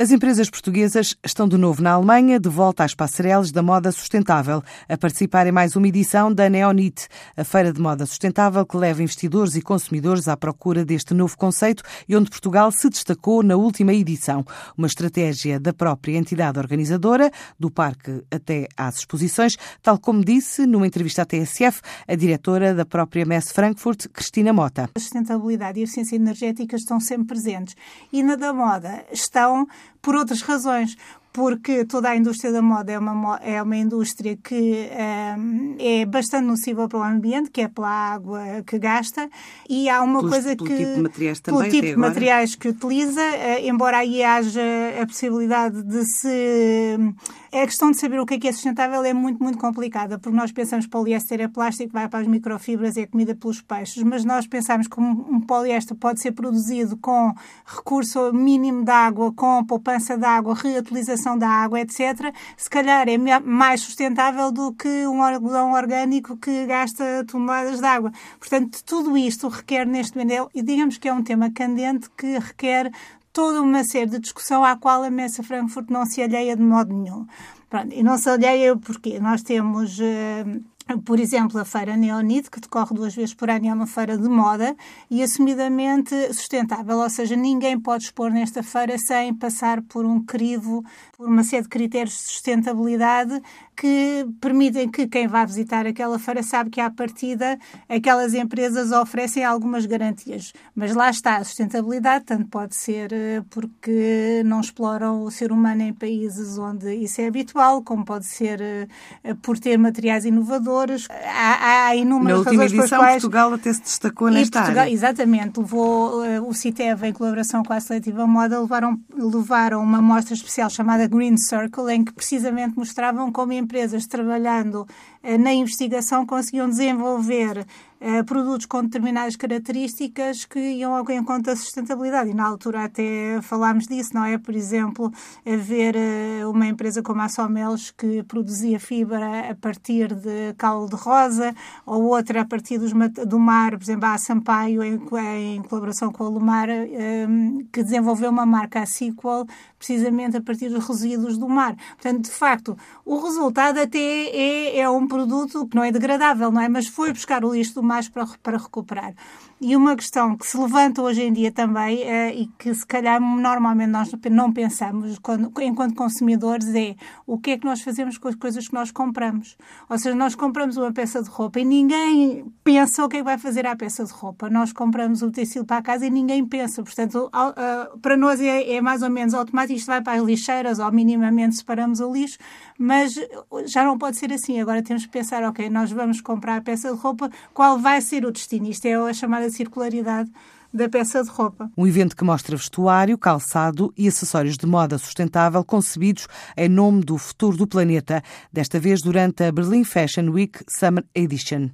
As empresas portuguesas estão de novo na Alemanha, de volta às passarelas da moda sustentável, a participar em mais uma edição da Neonit, a feira de moda sustentável que leva investidores e consumidores à procura deste novo conceito e onde Portugal se destacou na última edição. Uma estratégia da própria entidade organizadora, do parque até às exposições, tal como disse numa entrevista à TSF a diretora da própria Messe Frankfurt, Cristina Mota. A sustentabilidade e a eficiência energética estão sempre presentes e na da moda estão por outras razões porque toda a indústria da moda é uma, é uma indústria que um, é bastante nociva para o ambiente, que é pela água que gasta, e há uma Pelos, coisa pelo que. Tipo de materiais também, pelo tipo de agora. materiais que utiliza, uh, embora aí haja a possibilidade de se. A questão de saber o que é que é sustentável é muito, muito complicada, porque nós pensamos que poliéster é plástico, vai para as microfibras, é comida pelos peixes, mas nós pensamos que um poliéster pode ser produzido com recurso mínimo de água, com poupança de água, reutilização da água, etc., se calhar é mais sustentável do que um algodão orgânico que gasta toneladas de água. Portanto, tudo isto requer neste momento, e digamos que é um tema candente que requer toda uma série de discussão à qual a Messa Frankfurt não se alheia de modo nenhum. Pronto, e não se alheia porque nós temos. Uh, por exemplo, a Feira Neonit, que decorre duas vezes por ano, é uma feira de moda e assumidamente sustentável, ou seja, ninguém pode expor nesta feira sem passar por um crivo, por uma série de critérios de sustentabilidade que permitem que quem vá visitar aquela feira sabe que, à partida, aquelas empresas oferecem algumas garantias. Mas lá está, a sustentabilidade tanto pode ser porque não exploram o ser humano em países onde isso é habitual, como pode ser por ter materiais inovadores. Há, há inúmeras Na última razões edição, quais... Portugal até se destacou nesta Portugal, área. Exatamente. Levou o CITEV, em colaboração com a Seletiva Moda, levaram, levaram uma mostra especial chamada Green Circle, em que precisamente mostravam como empresas trabalhando na investigação conseguiam desenvolver uh, produtos com determinadas características que iam ao encontro da sustentabilidade. E na altura até falámos disso, não é? Por exemplo, haver uh, uma empresa como a Somelos que produzia fibra a partir de caule de rosa, ou outra a partir dos, do mar, por exemplo, a Sampaio, em, em colaboração com a Lumar, um, que desenvolveu uma marca, a Sequel, precisamente a partir dos resíduos do mar. Portanto, de facto, o resultado até é, é um produto que não é degradável, não é? Mas foi buscar o lixo do mar para, para recuperar. E uma questão que se levanta hoje em dia também é, e que se calhar normalmente nós não pensamos quando, enquanto consumidores é o que é que nós fazemos com as coisas que nós compramos. Ou seja, nós compramos uma peça de roupa e ninguém pensa o que é que vai fazer à peça de roupa. Nós compramos o tecido para a casa e ninguém pensa. Portanto, para nós é, é mais ou menos automático, isto vai para as lixeiras ou minimamente separamos o lixo, mas já não pode ser assim. Agora temos que pensar, ok, nós vamos comprar a peça de roupa, qual vai ser o destino? Isto é a chamada circularidade da peça de roupa. Um evento que mostra vestuário, calçado e acessórios de moda sustentável concebidos em nome do futuro do planeta, desta vez durante a Berlin Fashion Week Summer Edition.